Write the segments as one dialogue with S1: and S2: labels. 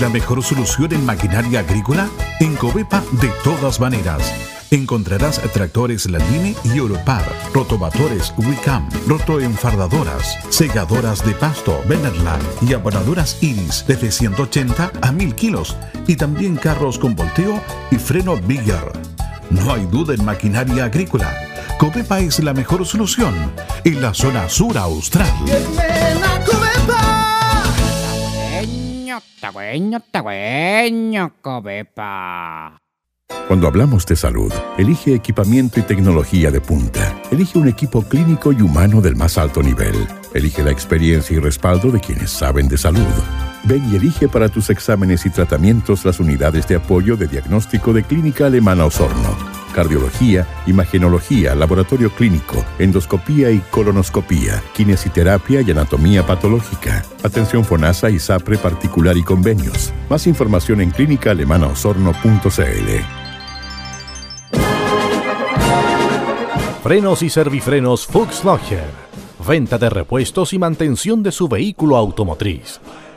S1: ¿La mejor solución en maquinaria agrícola? En Covepa de todas maneras Encontrarás tractores Landini y Europar, rotovatores Wicam, rotoenfardadoras, segadoras de pasto Benerland y abonadoras Iris desde 180 a 1000 kilos y también carros con volteo y freno Bigger. No hay duda en maquinaria agrícola. Copepa es la mejor solución en la zona sur austral.
S2: Cuando hablamos de salud, elige equipamiento y tecnología de punta. Elige un equipo clínico y humano del más alto nivel. Elige la experiencia y respaldo de quienes saben de salud. Ven y elige para tus exámenes y tratamientos las unidades de apoyo de diagnóstico de Clínica Alemana Osorno. Cardiología, imagenología, laboratorio clínico, endoscopía y colonoscopía, kinesiterapia y anatomía patológica, atención FONASA y SAPRE particular y convenios. Más información en clínicaalemanaosorno.cl.
S3: Frenos y servifrenos Fuchs Logger. Venta de repuestos y mantención de su vehículo automotriz.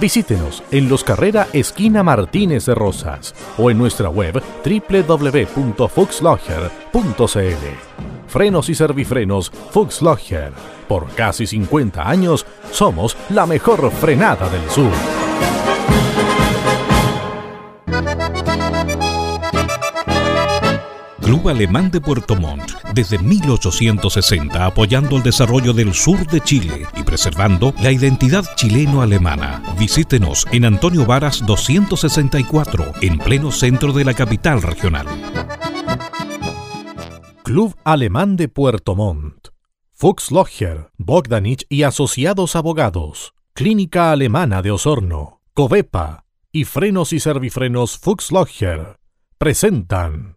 S3: Visítenos en Los Carrera Esquina Martínez de Rosas o en nuestra web www.fuxlogger.cl. Frenos y servifrenos Fuxlogger. Por casi 50 años somos la mejor frenada del sur.
S4: Club Alemán de Puerto Montt, desde 1860 apoyando el desarrollo del sur de Chile y preservando la identidad chileno-alemana. Visítenos en Antonio Varas 264, en pleno centro de la capital regional.
S3: Club Alemán de Puerto Montt. Fuchs Logger, Bogdanich y Asociados Abogados. Clínica Alemana de Osorno. Covepa y Frenos y Servifrenos Fuchs Logger presentan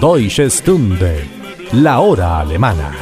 S3: Deutsche Stunde, la hora alemana.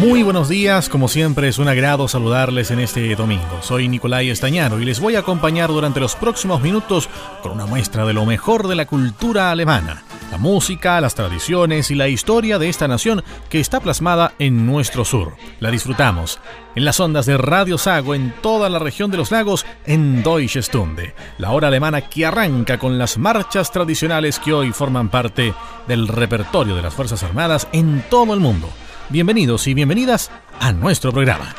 S3: Muy buenos días, como siempre es un agrado saludarles en este domingo. Soy Nicolai Estañaro y les voy a acompañar durante los próximos minutos con una muestra de lo mejor de la cultura alemana, la música, las tradiciones y la historia de esta nación que está plasmada en nuestro sur. La disfrutamos en las ondas de Radio Sago en toda la región de los lagos en Deutsche Stunde, la hora alemana que arranca con las marchas tradicionales que hoy forman parte del repertorio de las Fuerzas Armadas en todo el mundo. Bienvenidos y bienvenidas a nuestro programa.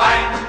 S3: 拜。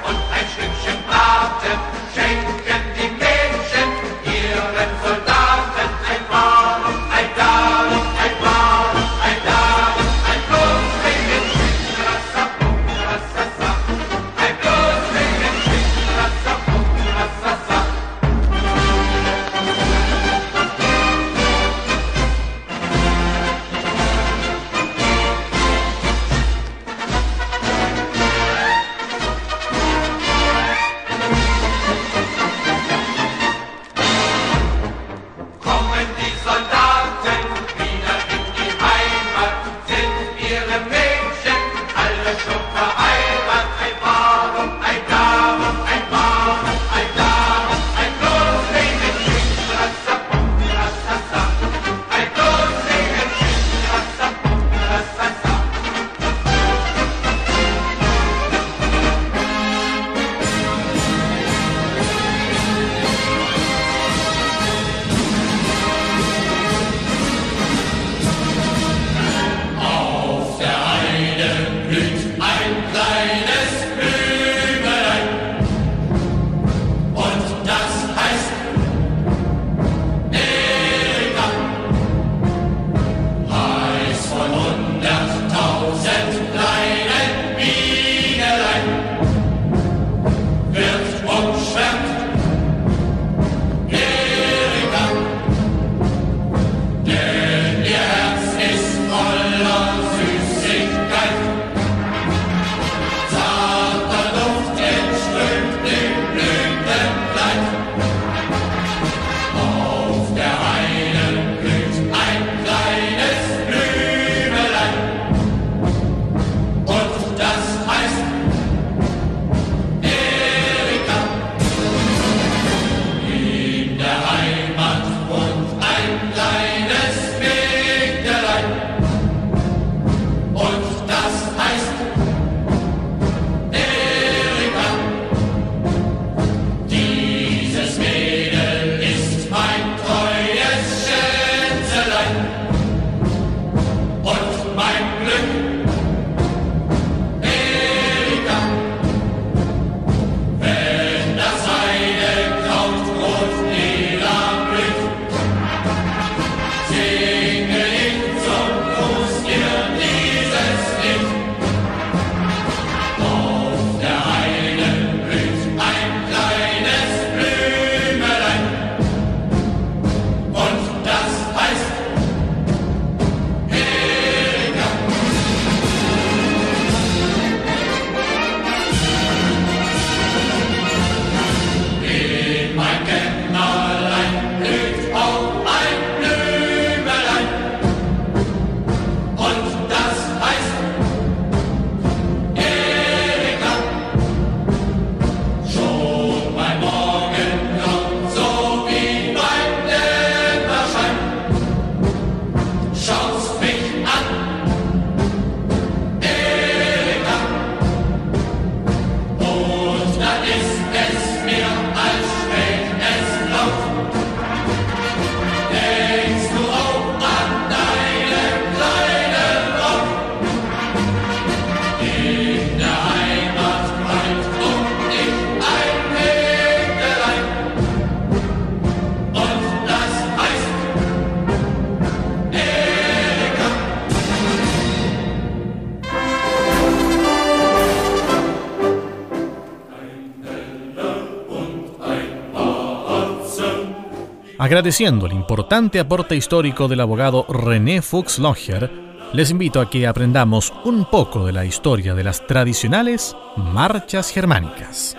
S3: Agradeciendo el importante aporte histórico del abogado René Fuchs Locher, les invito a que aprendamos un poco de la historia de las tradicionales marchas germánicas.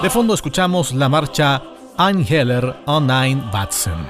S3: De fondo escuchamos la marcha Einheller on ein Watzen.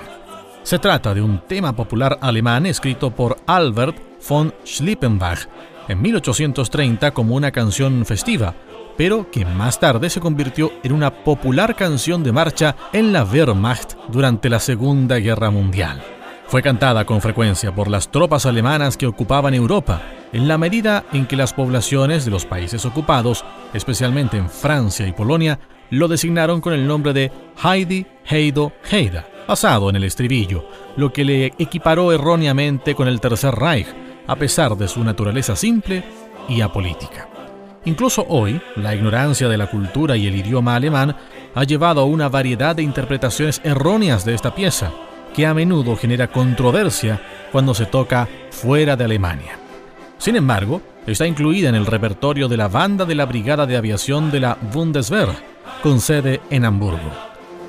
S3: Se trata de un tema popular alemán escrito por Albert von Schlippenbach en 1830 como una canción festiva pero que más tarde se convirtió en una popular canción de marcha en la Wehrmacht durante la Segunda Guerra Mundial. Fue cantada con frecuencia por las tropas alemanas que ocupaban Europa, en la medida en que las poblaciones de los países ocupados, especialmente en Francia y Polonia, lo designaron con el nombre de Heidi Heido Heida, basado en el estribillo, lo que le equiparó erróneamente con el Tercer Reich, a pesar de su naturaleza simple y apolítica. Incluso hoy, la ignorancia de la cultura y el idioma alemán ha llevado a una variedad de interpretaciones erróneas de esta pieza, que a menudo genera controversia cuando se toca fuera de Alemania. Sin embargo, está incluida en el repertorio de la banda de la Brigada de Aviación de la Bundeswehr, con sede en Hamburgo.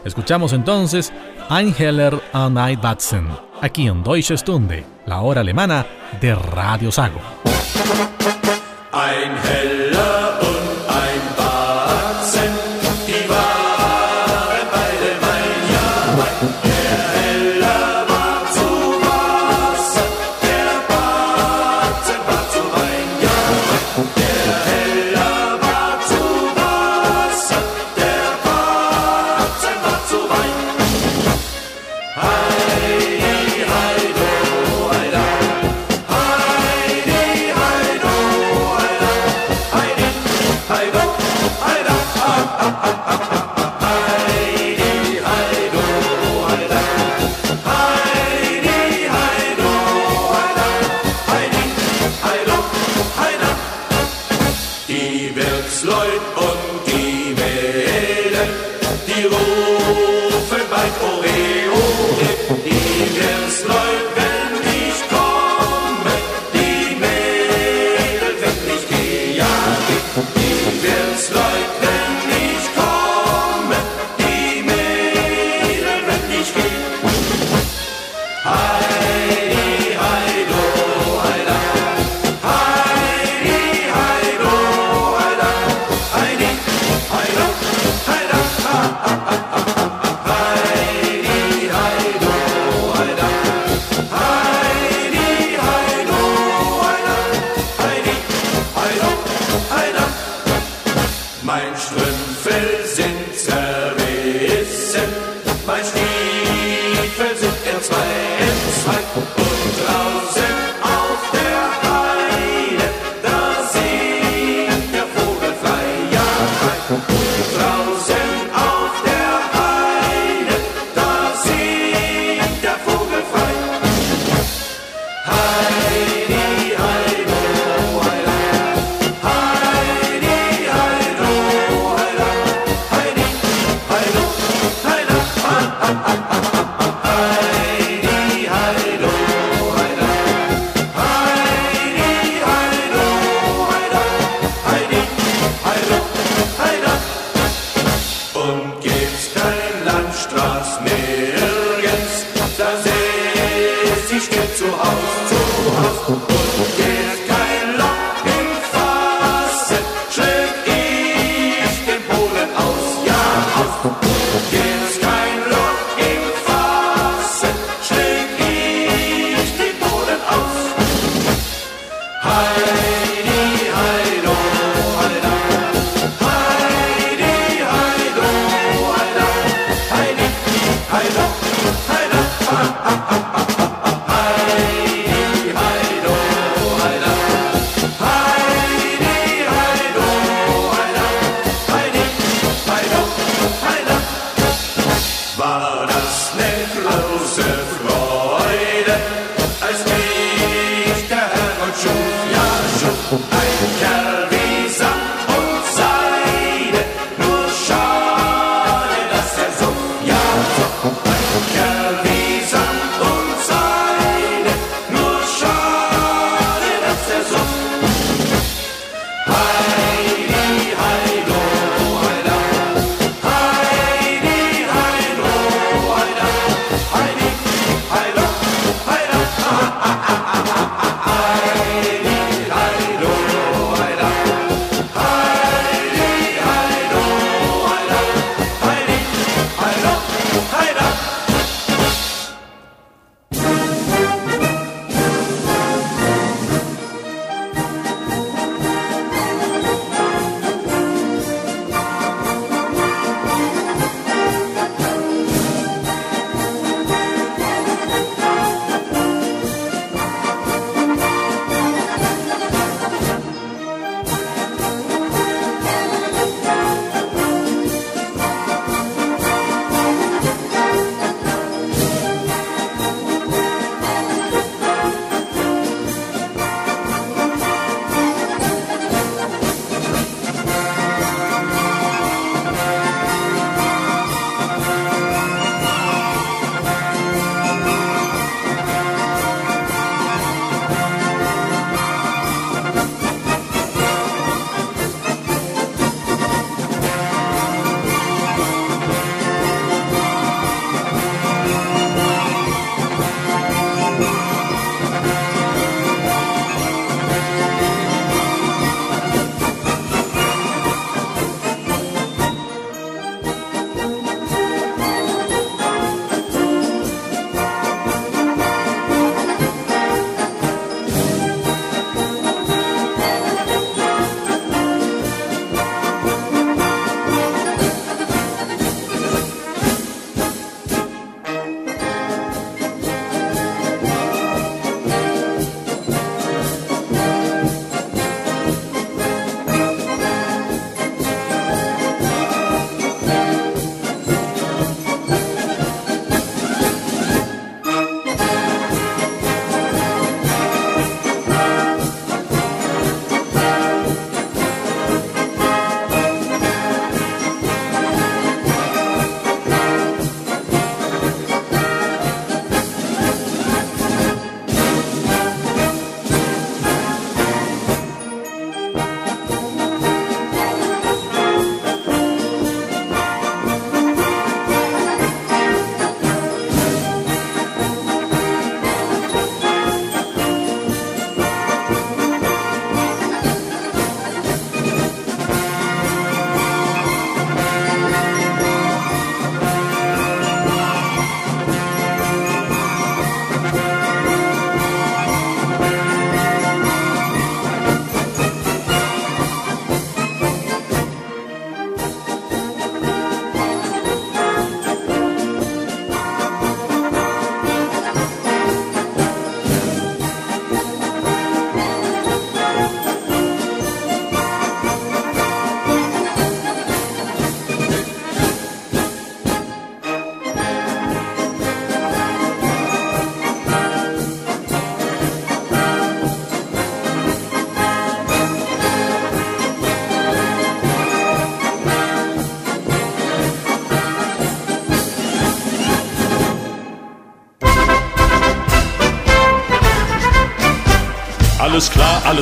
S3: Escuchamos entonces Ein Heller an ein Batzen, aquí en Deutsche Stunde, la hora alemana de Radio Sago.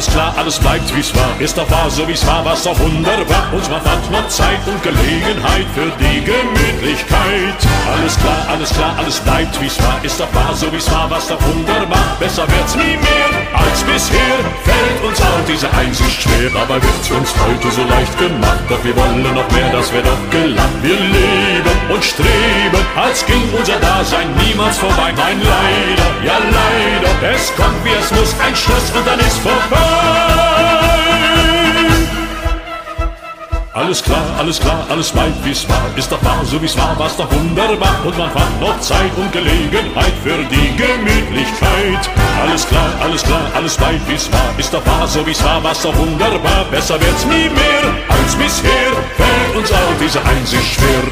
S5: Alles klar, alles bleibt wie's war. Ist doch wahr, so wie's war, war's doch wunderbar. Und man fand noch Zeit und Gelegenheit für die Gemütlichkeit. Alles klar, alles klar, alles bleibt wie's war. Ist doch wahr, so wie's war, war's doch wunderbar. Besser wird's nie mehr als bisher. Fällt uns auch diese Einsicht schwer, aber wird's uns heute so leicht gemacht. Doch wir wollen noch mehr, das wär doch gelacht. Wir leben und streben, als ging unser Dasein niemals vorbei. Nein, leider, ja leider, es kommt wie es muss, ein Schluss und dann ist vorbei. Alles klar, alles klar, alles bleibt wie's war. Ist doch wahr, so wie's war, war's doch wunderbar. Und man fand noch Zeit und Gelegenheit für die Gemütlichkeit. Alles klar, alles klar, alles bleibt wie's war. Ist doch wahr, so wie's war, war's doch wunderbar. Besser wird's nie mehr als bisher. Fällt uns auch diese Einsicht schwer.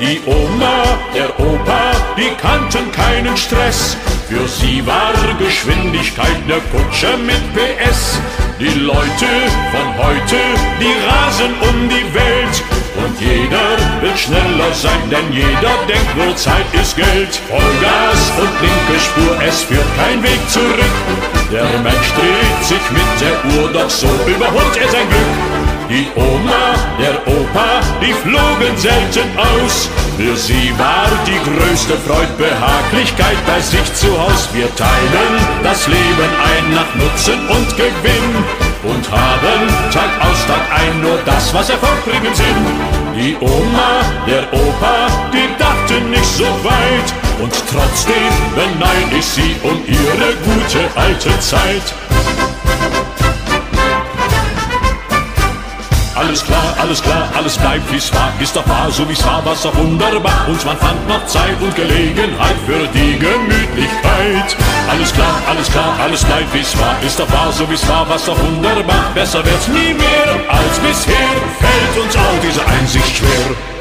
S5: Die Oma, der Opa, die kannten keinen Stress. Für sie war Geschwindigkeit ne Kutsche mit PS. Die Leute von heute, die rasen um die Welt. Und jeder will schneller sein, denn jeder denkt nur Zeit ist Geld. Vollgas und linke Spur, es führt kein Weg zurück. Der Mensch dreht sich mit der Uhr, doch so überholt er sein Glück. Die Oma, der Opa, die flogen selten aus. Für sie war die größte Freud Behaglichkeit bei sich zu Haus. Wir teilen das Leben ein nach Nutzen und Gewinn und haben Tag aus Tag ein nur das, was Erfolg bringen Sinn. Die Oma, der Opa, die dachten nicht so weit und trotzdem beneid ich sie um ihre gute alte Zeit. Alles klar, alles klar, alles bleibt wie's war. Ist doch wahr, so wie's war, war's doch wunderbar. Und man fand noch Zeit und Gelegenheit für die Gemütlichkeit. Alles klar, alles klar, alles bleibt wie's war. Ist doch wahr, so wie's war, war's doch wunderbar. Besser wird's nie mehr als bisher. Fällt uns auch diese Einsicht schwer.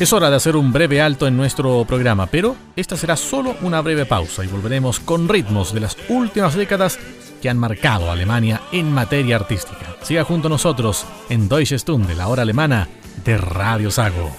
S3: Es hora de hacer un breve alto en nuestro programa, pero esta será solo una breve pausa y volveremos con ritmos de las últimas décadas que han marcado a Alemania en materia artística. Siga junto a nosotros en Deutsche Stunde, la hora alemana de Radio Sago.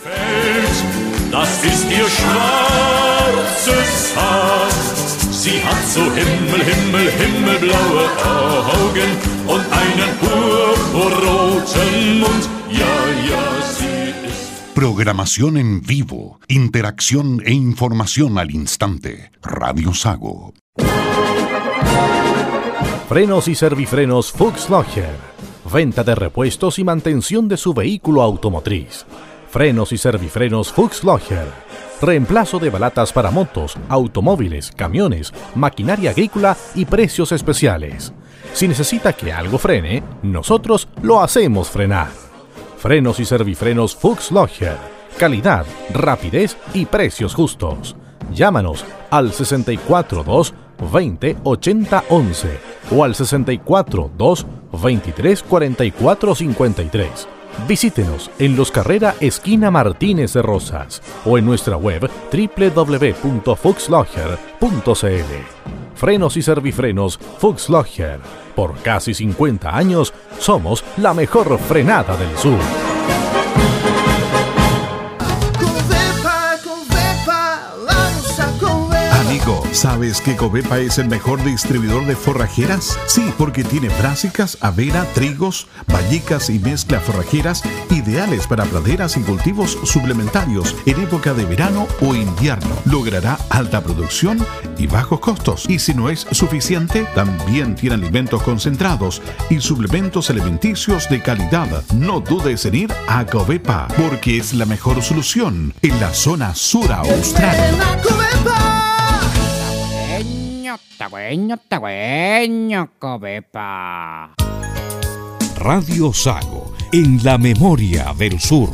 S1: Programación en vivo, interacción e información al instante. Radio Sago.
S3: Frenos y servifrenos Fuchs Locher. Venta de repuestos y mantención de su vehículo automotriz. Frenos y servifrenos Fuchs Locher. Reemplazo de balatas para motos, automóviles, camiones, maquinaria agrícola y precios especiales. Si necesita que algo frene, nosotros lo hacemos frenar. Frenos y servifrenos Fuchs. Calidad, rapidez y precios justos. Llámanos al 642 20 80 11 o al 642 23 44 53. Visítenos en Los Carrera Esquina Martínez de Rosas o en nuestra web www.fuxlogger.cl. Frenos y servifrenos Fuxlogger. Por casi 50 años somos la mejor frenada del sur.
S1: ¿Sabes que Covepa es el mejor distribuidor de forrajeras? Sí, porque tiene brásicas, avena, trigos, vallicas y mezcla forrajeras ideales para praderas y cultivos suplementarios en época de verano o invierno. Logrará alta producción y bajos costos. Y si no es suficiente, también tiene alimentos concentrados y suplementos alimenticios de calidad. No dudes en ir a Covepa, porque es la mejor solución en la zona sur austral.
S6: Tagüeño, tagüeño, tagüeño.
S4: Radio Sago, en la memoria del sur.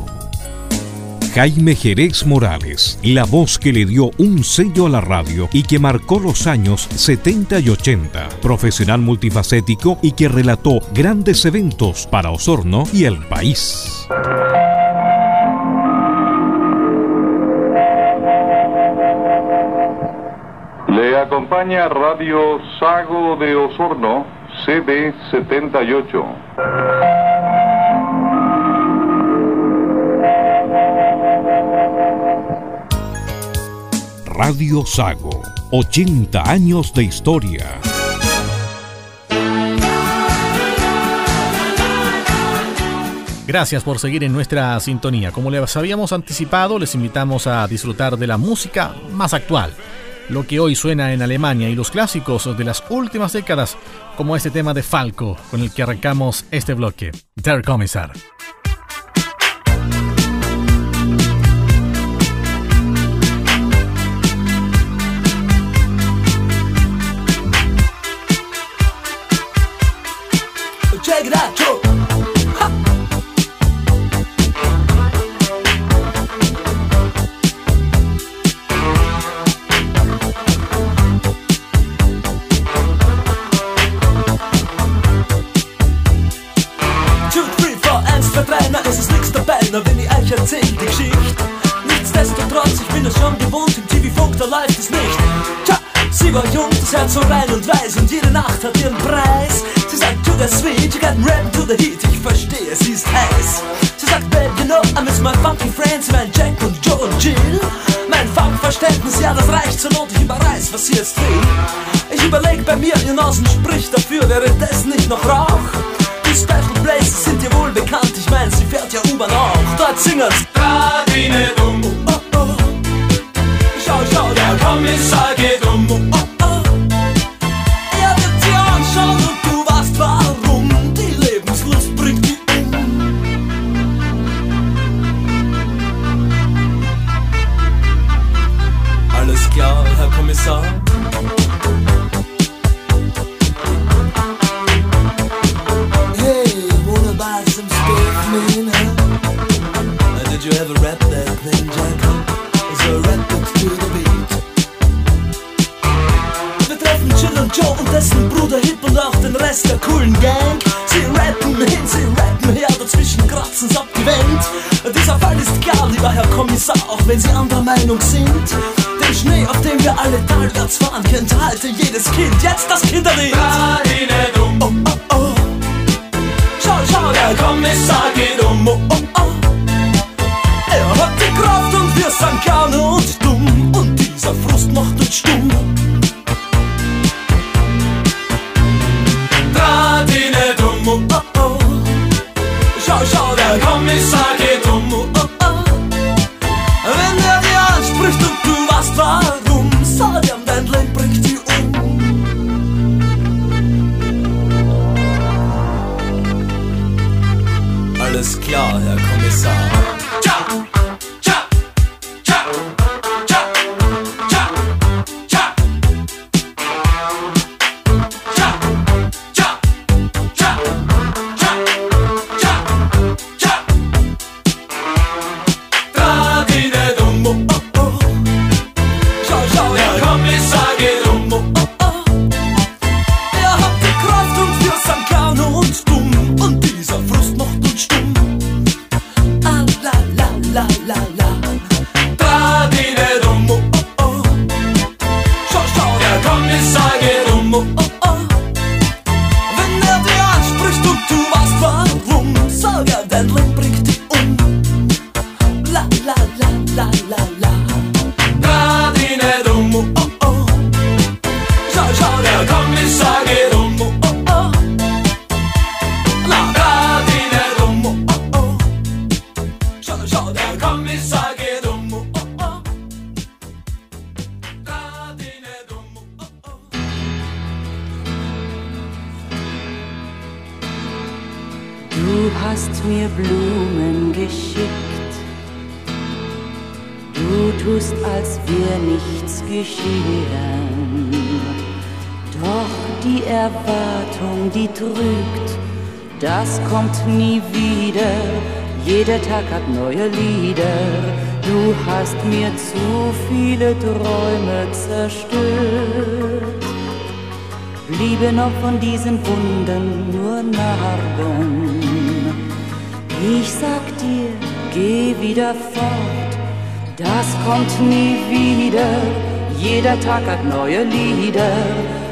S4: Jaime Jerez Morales, la voz que le dio un sello a la radio y que marcó los años 70 y 80. Profesional multifacético y que relató grandes eventos para Osorno y el país.
S7: acompaña Radio Sago de Osorno, CB78.
S4: Radio Sago, 80 años de historia.
S3: Gracias por seguir en nuestra sintonía. Como les habíamos anticipado, les invitamos a disfrutar de la música más actual lo que hoy suena en Alemania y los clásicos de las últimas décadas, como este tema de Falco, con el que arrancamos este bloque, Der Kommissar.
S8: Na wenn ich euch erzähl die Geschichte. Nichtsdestotrotz, ich bin es schon gewohnt, im TV-Funk, da läuft es nicht. Tja, sie war jung, das Herz so rein und weiß und jede Nacht hat ihren Preis. Sie sagt, to the sweet, you got rap to the heat, ich verstehe, sie ist heiß. Sie sagt, babe, you know, I miss my funky friends, mein Jack und Joe und Jill. Mein Funkverständnis, ja, das reicht zur Not, ich überreiß, was sie jetzt will. Ich überleg bei mir, ihr Nasen spricht dafür, wäre das nicht noch Rauch? Die Special Places sind dir wohl bekannt, ich mein, sie fährt ja U-Bahn auch. Dort singen's. Radine dumm. Oh, oh. Schau, schau, der Kommissar geht um. Das
S9: kommt nie wieder. Jeder Tag hat neue Lieder. Du hast mir zu viele Träume zerstört. Blieben noch von diesen Wunden nur Narben. Ich sag dir, geh wieder fort, das kommt nie wieder. Jeder Tag hat neue Lieder,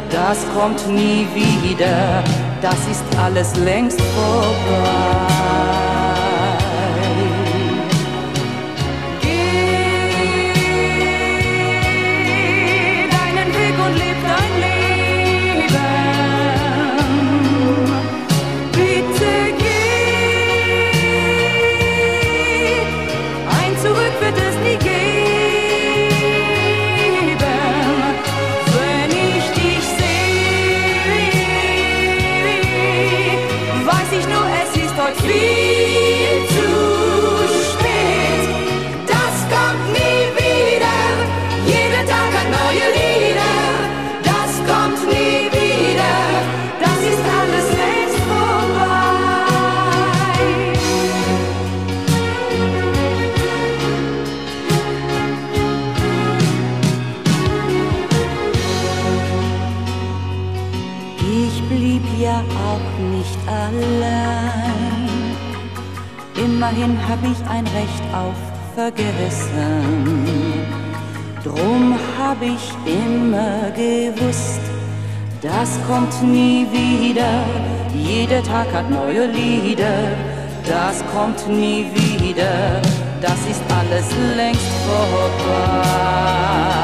S9: das kommt nie wieder. Das ist alles längst vorbei. Vergessen. Drum hab ich immer gewusst, das kommt nie wieder. Jeder Tag hat neue Lieder, das kommt nie wieder. Das ist alles längst vorbei.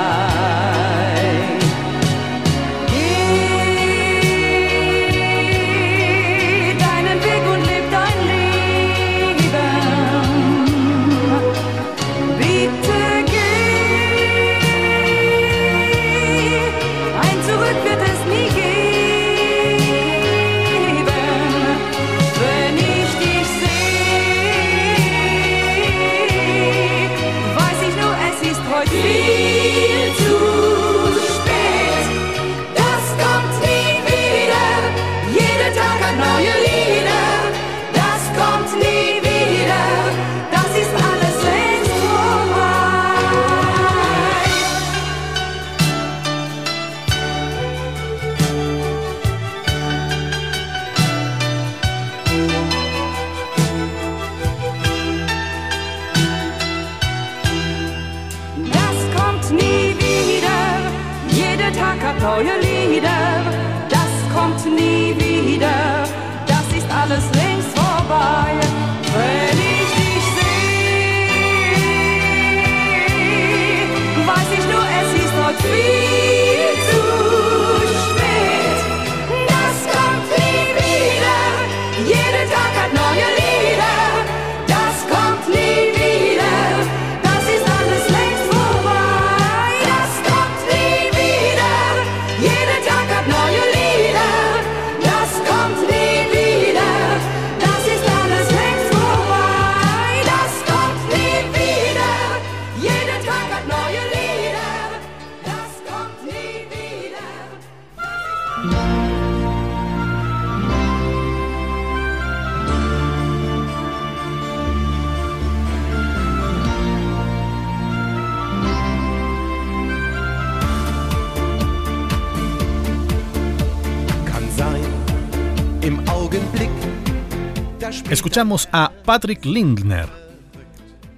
S3: Escuchamos a Patrick Lindner.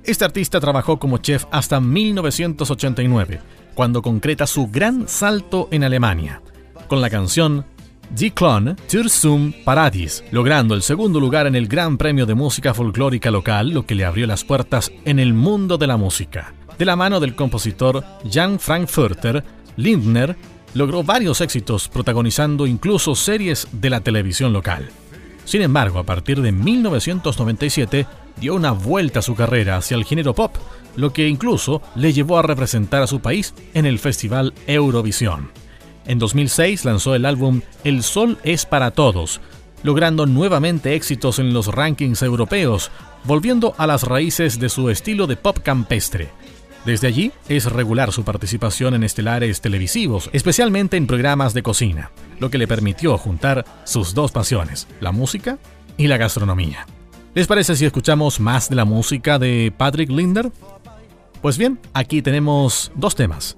S3: Este artista trabajó como chef hasta 1989, cuando concreta su gran salto en Alemania, con la canción Die Klon zur zum Paradies, logrando el segundo lugar en el Gran Premio de Música Folclórica Local, lo que le abrió las puertas en el mundo de la música. De la mano del compositor Jan Frankfurter, Lindner logró varios éxitos protagonizando incluso series de la televisión local. Sin embargo, a partir de 1997 dio una vuelta a su carrera hacia el género pop, lo que incluso le llevó a representar a su país en el Festival Eurovisión. En 2006 lanzó el álbum El Sol es para Todos, logrando nuevamente éxitos en los rankings europeos, volviendo a las raíces de su estilo de pop campestre. Desde allí es regular su participación en estelares televisivos, especialmente en programas de cocina, lo que le permitió juntar sus dos pasiones, la música y la gastronomía. ¿Les parece si escuchamos más de la música de Patrick Linder? Pues bien, aquí tenemos dos temas.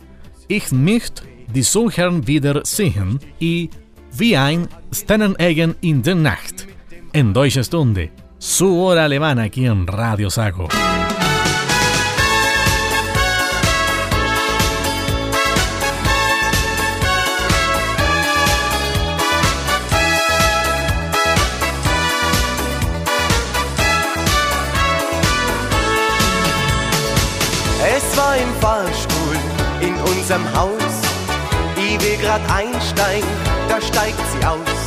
S3: Ich möchte die Suchern wieder sehen y Wie ein Sternenegen in der Nacht. En Deutsche Stunde, su hora alemana aquí en Radio Sago.
S10: Unserem Haus. Wie wir grad einsteigen, da steigt sie aus.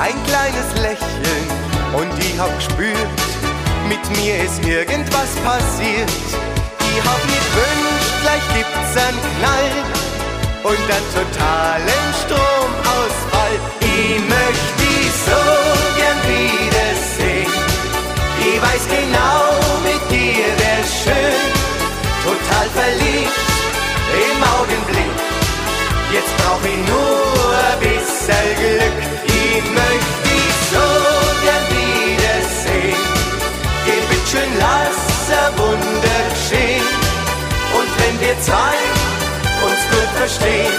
S10: Ein kleines Lächeln und ich hab gespürt, mit mir ist irgendwas passiert. Ich hab mir gewünscht, gleich gibt's einen Knall und einen totalen Stromausfall. Ich möchte die so gern wiedersehen. Ich weiß genau, mit dir wär's schön total verliebt im Augenblick. Jetzt brauch ich nur ein bisschen Glück. Ich möchte dich so gern wiedersehen. Geh bitte schön, lass ein Wunder geschehen. Und wenn wir zwei uns gut verstehen,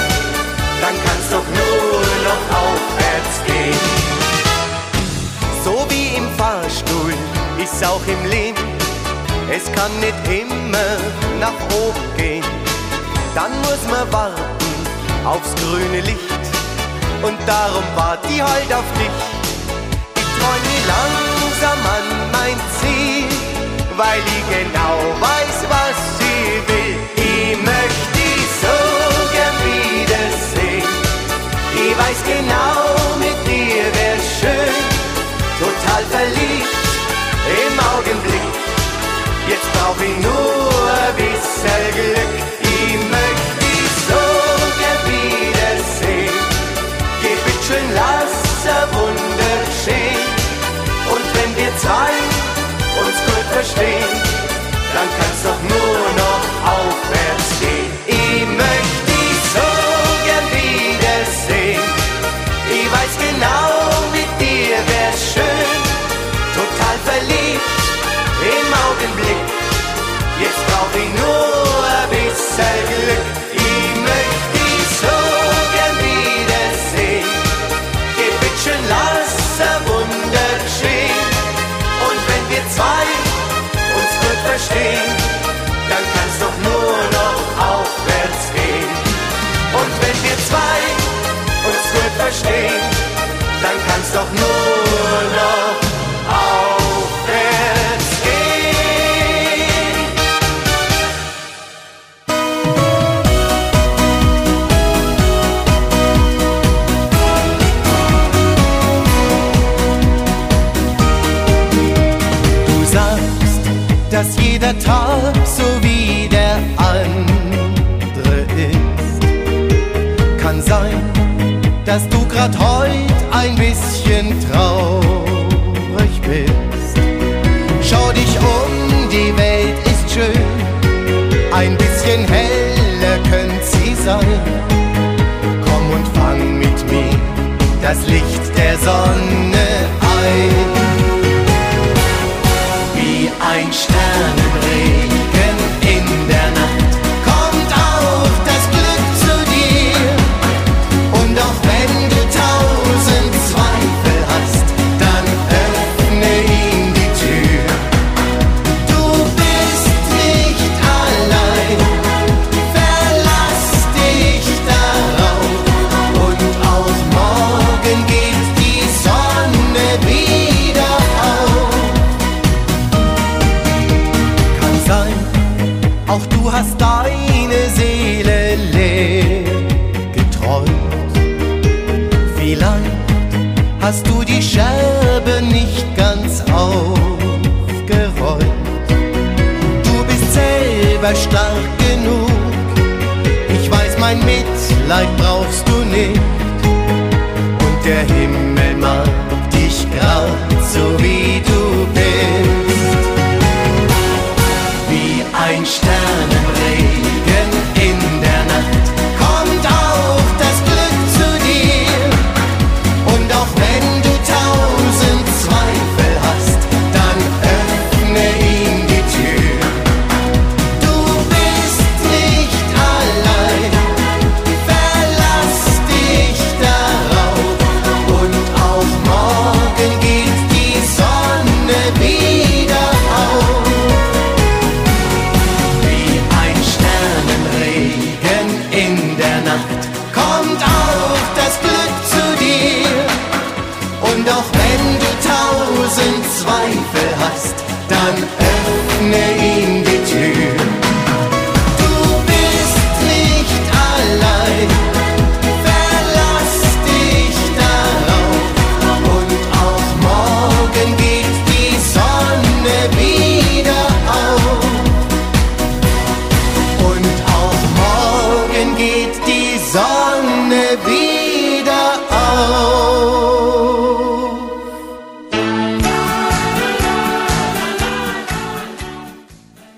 S10: dann kann's doch nur noch aufwärts gehen. So wie im Fahrstuhl ist auch im Leben. Es kann nicht immer nach oben gehen. Dann muss man warten aufs grüne Licht. Und darum wart die halt auf dich. Ich träum mir langsam an mein Ziel, weil ich genau weiß, was gut verstehen, dann kann's doch nur noch aufwärts gehen. Ich möchte dich so gern wiedersehen. Ich weiß genau, mit dir wär's schön. Total verliebt im Augenblick. Jetzt brauch ich nur ein bisschen Glück. Verstehen, dann kann's doch nur noch bisschen traurig bist. Schau dich um, die Welt ist schön. Ein bisschen heller könnte sie sein. Komm und fang mit mir das Licht der Sonne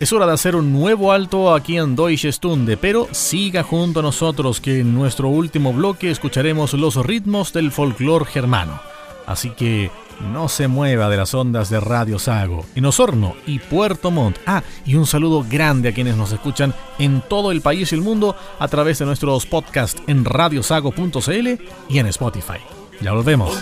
S3: Es hora de hacer un nuevo alto aquí en Deutsche pero siga junto a nosotros que en nuestro último bloque escucharemos los ritmos del folclore germano. Así que no se mueva de las ondas de Radio Sago, en Osorno y Puerto Montt. Ah, y un saludo grande a quienes nos escuchan en todo el país y el mundo a través de nuestros podcasts en radiosago.cl y en Spotify. Ya volvemos.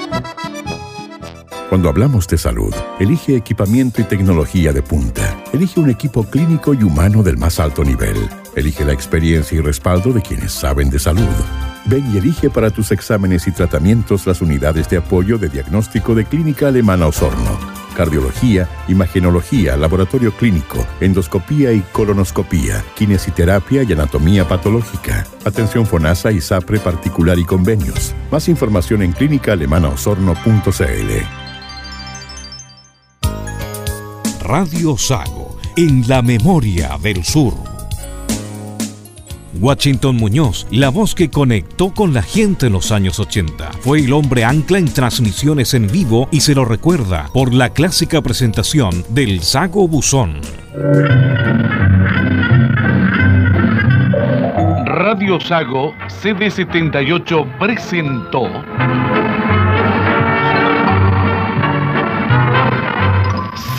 S2: Cuando hablamos de salud, elige equipamiento y tecnología de punta. Elige un equipo clínico y humano del más alto nivel. Elige la experiencia y respaldo de quienes saben de salud. Ven y elige para tus exámenes y tratamientos las unidades de apoyo de diagnóstico de Clínica Alemana Osorno. Cardiología, imagenología, laboratorio clínico, endoscopía y colonoscopía, kinesiterapia y anatomía patológica. Atención FONASA y SAPRE particular y convenios. Más información en clínicaalemanaosorno.cl.
S4: Radio Sago, en la memoria del sur. Washington Muñoz, la voz que conectó con la gente en los años 80. Fue el hombre ancla en transmisiones en vivo y se lo recuerda por la clásica presentación del Sago Buzón.
S11: Radio Sago CD78 presentó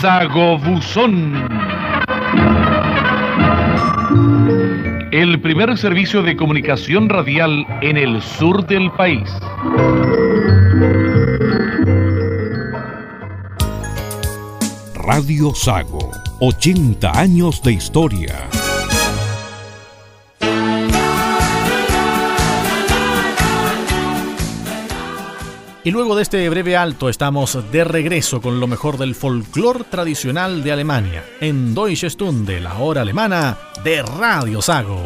S11: Sago Buzón. El primer servicio de comunicación radial en el sur del país.
S4: Radio Sago, 80 años de historia.
S3: Y luego de este breve alto estamos de regreso con lo mejor del folclore tradicional de Alemania, en Deutsche Stunde, la hora alemana de Radio Sago.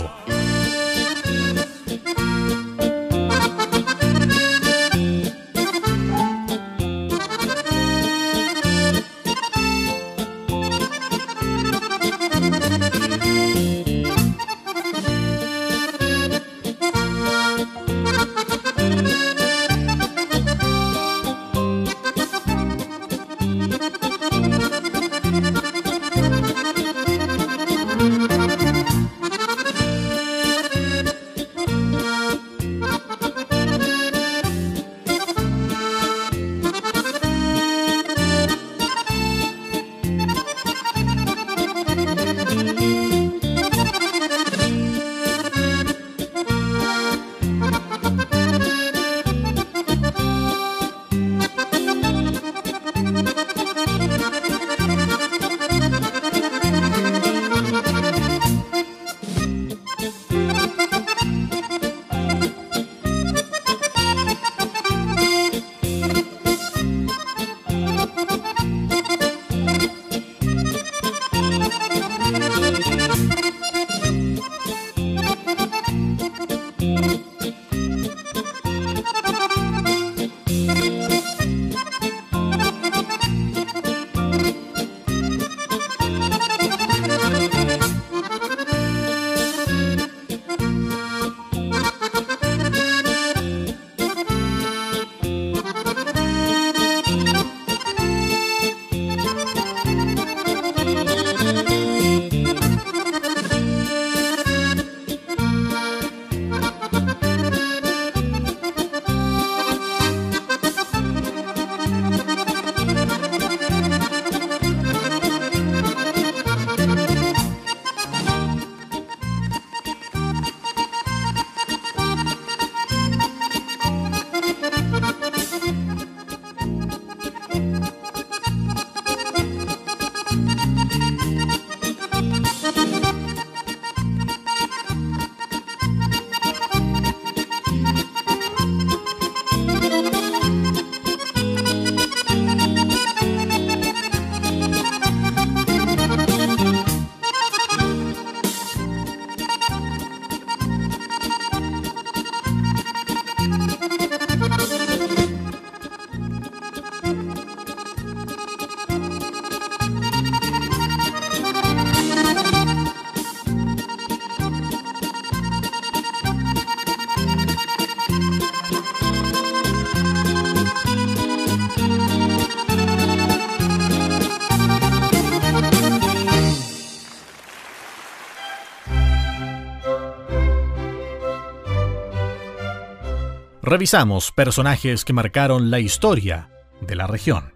S3: Revisamos personajes que marcaron la historia de la región.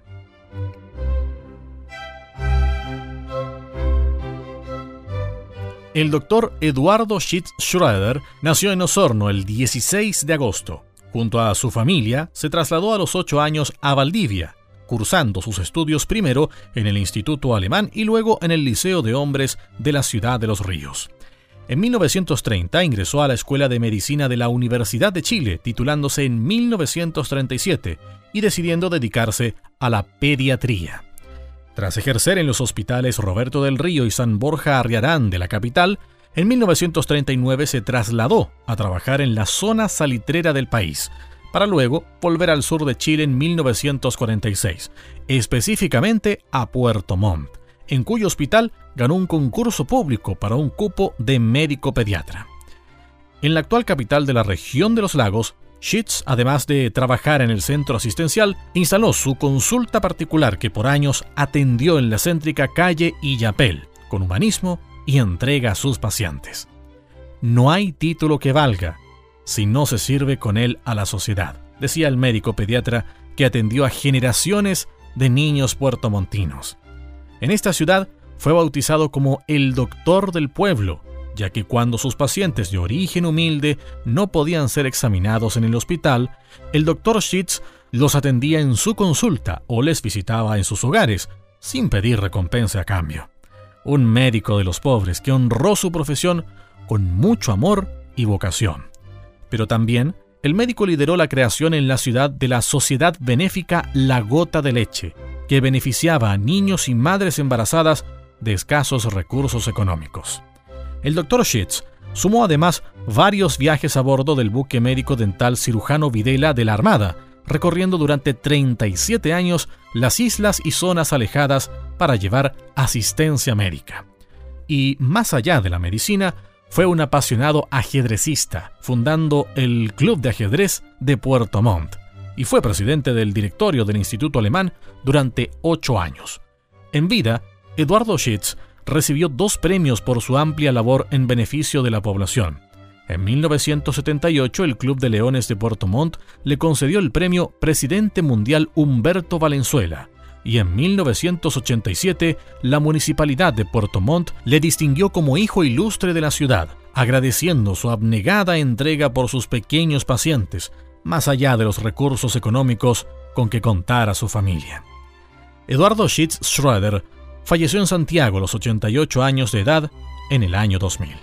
S3: El doctor Eduardo Schitz Schroeder nació en Osorno el 16 de agosto. Junto a su familia, se trasladó a los 8 años a Valdivia, cursando sus estudios primero en el Instituto Alemán y luego en el Liceo de Hombres de la Ciudad de los Ríos. En 1930 ingresó a la Escuela de Medicina de la Universidad de Chile, titulándose en 1937 y decidiendo dedicarse a la pediatría. Tras ejercer en los hospitales Roberto del Río y San Borja Arriarán de la capital, en 1939 se trasladó a trabajar en la zona salitrera del país, para luego volver al sur de Chile en 1946, específicamente a Puerto Montt, en cuyo hospital ganó un concurso público para un cupo de médico pediatra. En la actual capital de la región de los lagos, Schitz, además de trabajar en el centro asistencial, instaló su consulta particular que por años atendió en la céntrica calle Illapel, con humanismo y entrega a sus pacientes. No hay título que valga si no se sirve con él a la sociedad, decía el médico pediatra que atendió a generaciones de niños puertomontinos. En esta ciudad fue bautizado como el doctor del pueblo, ya que cuando sus pacientes de origen humilde no podían ser examinados en el hospital, el doctor Schitz los atendía en su consulta o les visitaba en sus hogares, sin pedir recompensa a cambio. Un médico de los pobres que honró su profesión con mucho amor y vocación. Pero también el médico lideró la creación en la ciudad de la Sociedad Benéfica La Gota de Leche, que beneficiaba a niños y madres embarazadas de escasos recursos económicos. El doctor Schitz sumó además varios viajes a bordo del buque médico dental cirujano Videla de la Armada, recorriendo durante 37 años las islas y zonas alejadas para llevar asistencia médica. Y más allá de la medicina, fue un apasionado ajedrecista, fundando el Club de Ajedrez de Puerto Montt, y fue presidente del directorio del Instituto Alemán durante ocho años. En vida, Eduardo Schitz recibió dos premios por su amplia labor en beneficio de la población. En 1978, el Club de Leones de Puerto Montt le concedió el premio Presidente Mundial Humberto Valenzuela, y en 1987 la Municipalidad de Puerto Montt le distinguió como hijo ilustre de la ciudad, agradeciendo su abnegada entrega por sus pequeños pacientes, más allá de los recursos económicos con que contara su familia. Eduardo Schitz Schroeder falleció en Santiago a los 88 años de edad en el año 2000.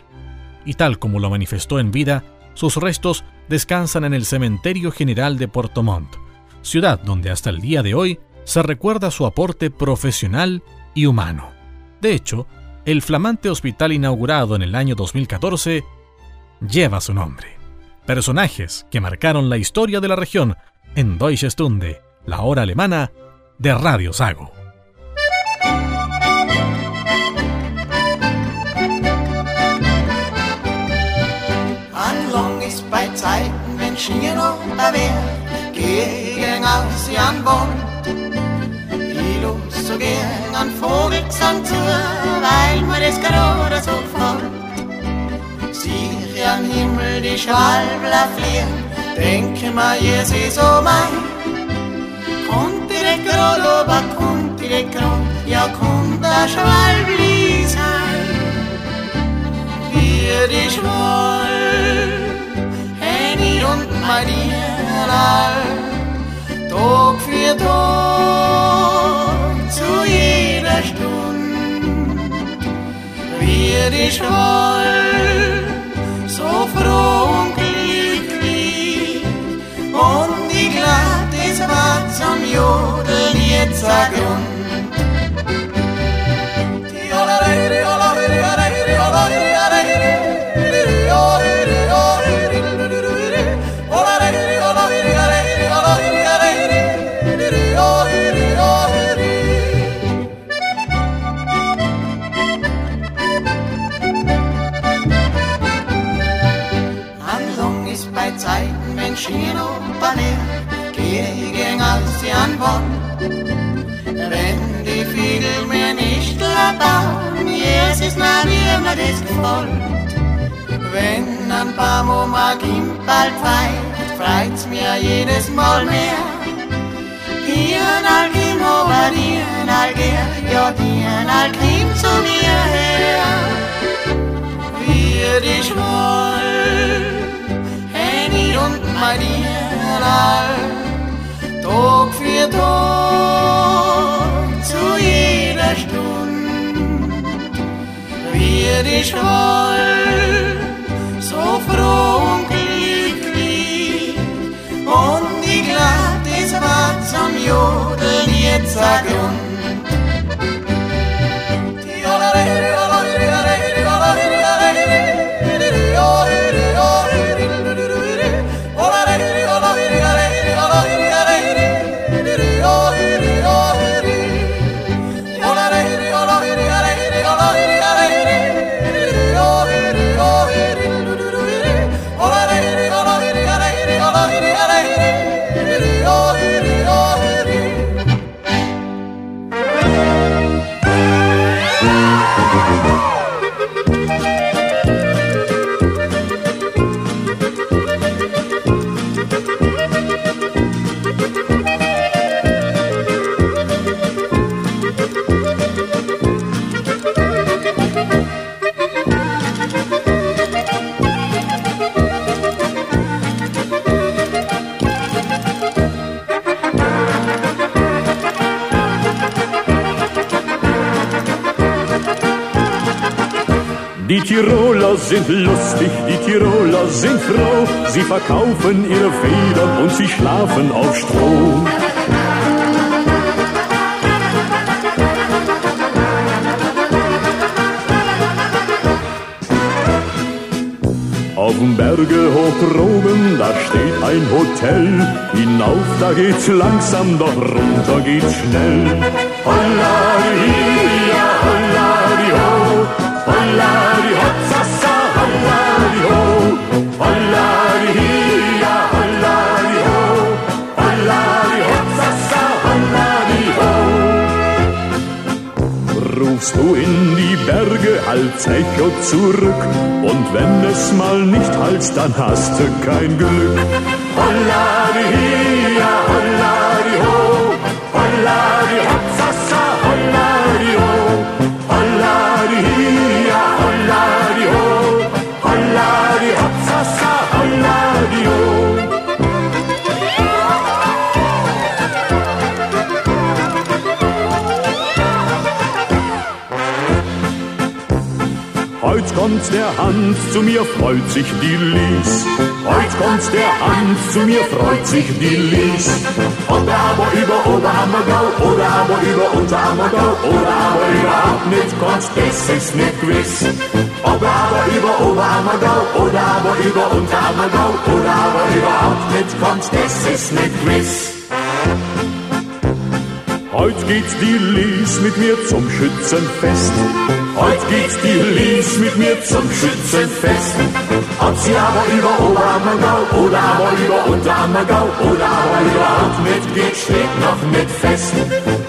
S3: Y tal como lo manifestó en vida, sus restos descansan en el Cementerio General de Puerto Montt, ciudad donde hasta el día de hoy se recuerda su aporte profesional y humano. De hecho, el flamante hospital inaugurado en el año 2014 lleva su nombre. Personajes que marcaron la historia de la región en Deutsche Stunde, la hora alemana de Radio Sago.
S12: Anlong ist bei Zeiten, wenn Schien unter wär, gegen aus Jan Bond. Ich wie am Himmel die Schalbler fliehen, denke mal, Jesus, so mein. Kunti de Krodo, ba Kunti de Kron, ja Kunda Schwalbli sein. Wir die Schwalb, Henny und Maria, Tag für Tag, zu jeder Stunde, wir die Schwalb, so froh und glücklich, und ich glaub, das war zum Jodeln jetzt ein. geworden. Wenn die Vögel mir nicht labern, jetzt ist mir immer das gefolgt. Wenn ein paar Momag bald Ball feiert, freut's mir jedes Mal mehr. Ihren Algim, ober ihren Alger, ja, ihren Algim zu mir her. Wir die Schwoll, Henny und Maria, Tag für Tag, zu jeder Stunde. Wir dich wohl, so froh und glücklich, und ich glaub, das war zum Jodeln jetzt ein Grund.
S5: Froh. Sie verkaufen ihre Federn und sie schlafen auf Stroh. Auf dem Berge hoch droben, da steht ein Hotel. Hinauf, da geht's langsam, doch runter geht's schnell. Holla, als Echo zurück und wenn es mal nicht halt, dann hast du kein Glück. Holla, kommt der Hans zu mir, freut sich die Lies. Heut kommt der Hans zu mir, freut sich die Lies. Ob er aber über Oberammergau oder aber über Unterammergau oder aber überhaupt nicht kommt, das ist nicht gewiss. Ob er aber über Oberammergau oder aber über Unterammergau oder aber überhaupt nicht kommt, das ist nicht gewiss. Heut geht die Lies mit mir zum Schützenfest. Heut geht die Lies mit mir zum Schützenfest. Ob sie aber über Oberammergau oder aber über Unterammergau oder aber überhaupt mit geht, steht noch nicht fest.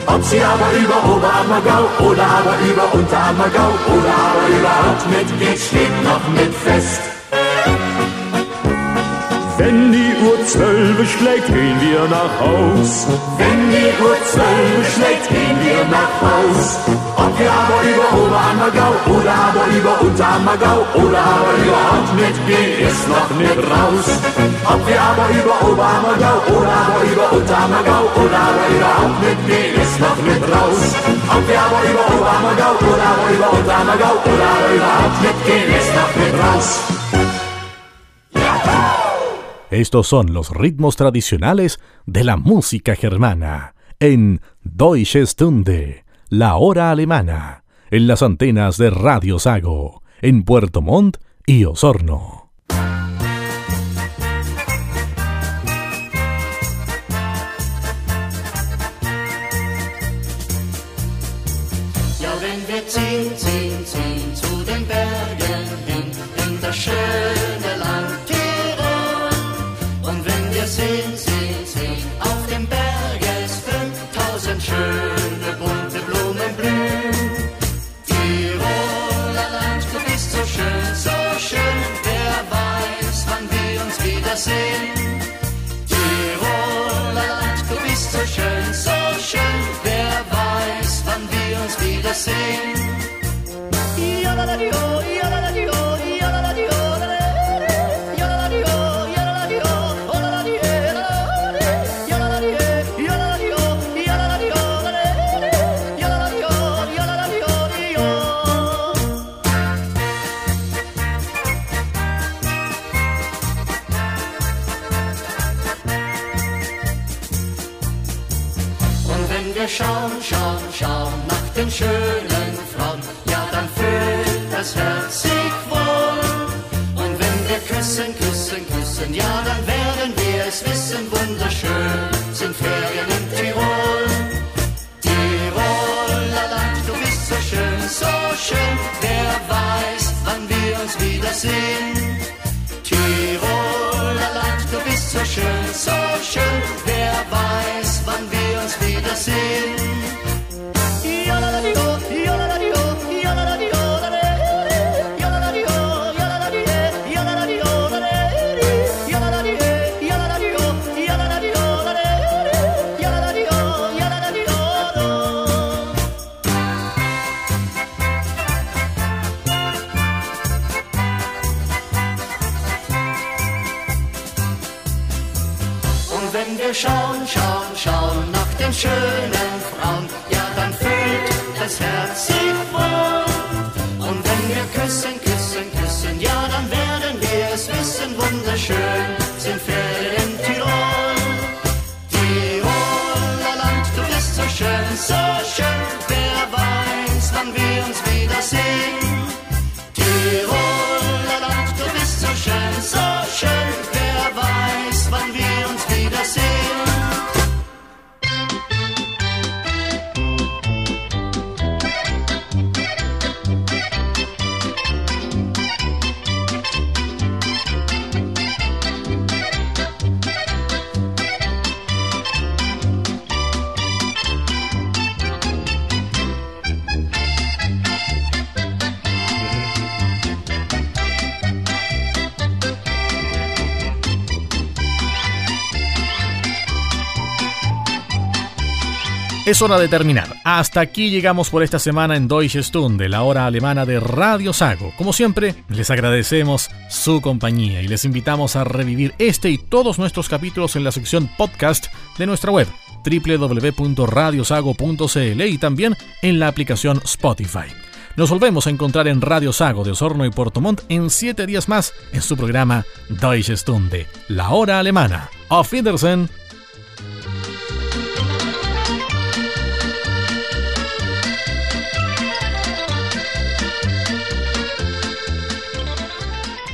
S5: Ob sie aber über Oberammergau oder aber über Unterammergau oder aber überhaupt mit geht, steht noch nicht fest. Wenn die Uhr zwölf schlägt, gehen wir nach Haus. Wenn die Uhr zwölf schlägt, gehen wir nach Haus. Ob wir aber über Oberammergau oder aber über Unterammergau oder aber überhaupt mitgehen, ist noch nicht raus. Ob wir aber über Oberammergau oder aber über Unterammergau oder aber überhaupt mitgehen, ist noch nicht raus. Ob wir aber über Oberammergau oder aber über Unterammergau oder aber überhaupt mitgehen, ist noch nicht raus.
S3: Estos son los ritmos tradicionales de la música germana en Deutsche Stunde, la hora alemana, en las antenas de Radio Sago, en Puerto Montt y Osorno.
S13: Ziehen, ziehen, ziehen zu den Bergen hin, in das せい」「夜空に追い sin. Wenn wir schauen, schauen, schauen nach den schönen Frauen, ja, dann fühlt das Herz sich Es
S3: hora de terminar. Hasta aquí llegamos por esta semana en Deutsche Stunde, la hora alemana de Radio Sago. Como siempre, les agradecemos su compañía y les invitamos a revivir este y todos nuestros capítulos en la sección podcast de nuestra web www.radiosago.cl y también en la aplicación Spotify. Nos volvemos a encontrar en Radio Sago de Osorno y Puerto Montt en siete días más en su programa Deutsche Stunde, la hora alemana. Auf Wiedersehen.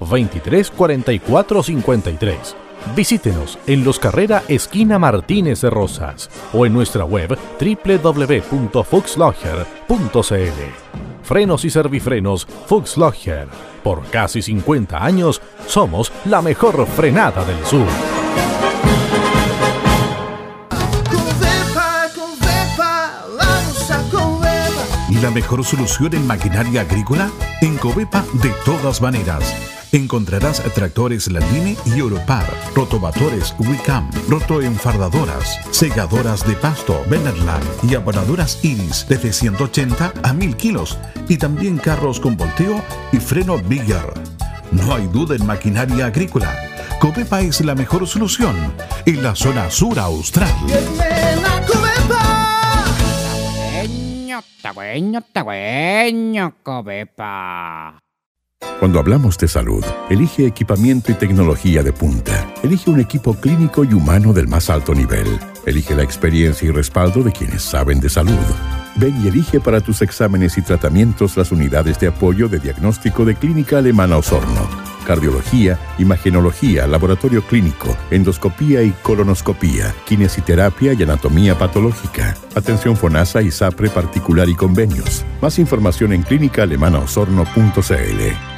S3: 23 44 53. Visítenos en Los Carrera Esquina Martínez de Rosas o en nuestra web www.fuxlogger.cl. Frenos y servifrenos Fuxlogger. Por casi 50 años somos la mejor frenada del sur.
S1: la mejor solución en maquinaria agrícola? En Covepa, de todas maneras. Encontrarás tractores Landine y Europar, rotovatores Wicam, rotoenfardadoras, segadoras de pasto Benerland y abonadoras Iris desde 180 a 1000 kilos y también carros con volteo y freno Bigger. No hay duda en maquinaria agrícola. Covepa es la mejor solución en la zona sur austral.
S6: Cobepa.
S2: Cuando hablamos de salud, elige equipamiento y tecnología de punta. Elige un equipo clínico y humano del más alto nivel. Elige la experiencia y respaldo de quienes saben de salud. Ven y elige para tus exámenes y tratamientos las unidades de apoyo de diagnóstico de Clínica Alemana Osorno. Cardiología, imagenología, laboratorio clínico, endoscopía y colonoscopía, kinesiterapia y anatomía patológica, atención FONASA y SAPRE particular y convenios. Más información en clínicaalemanaosorno.cl.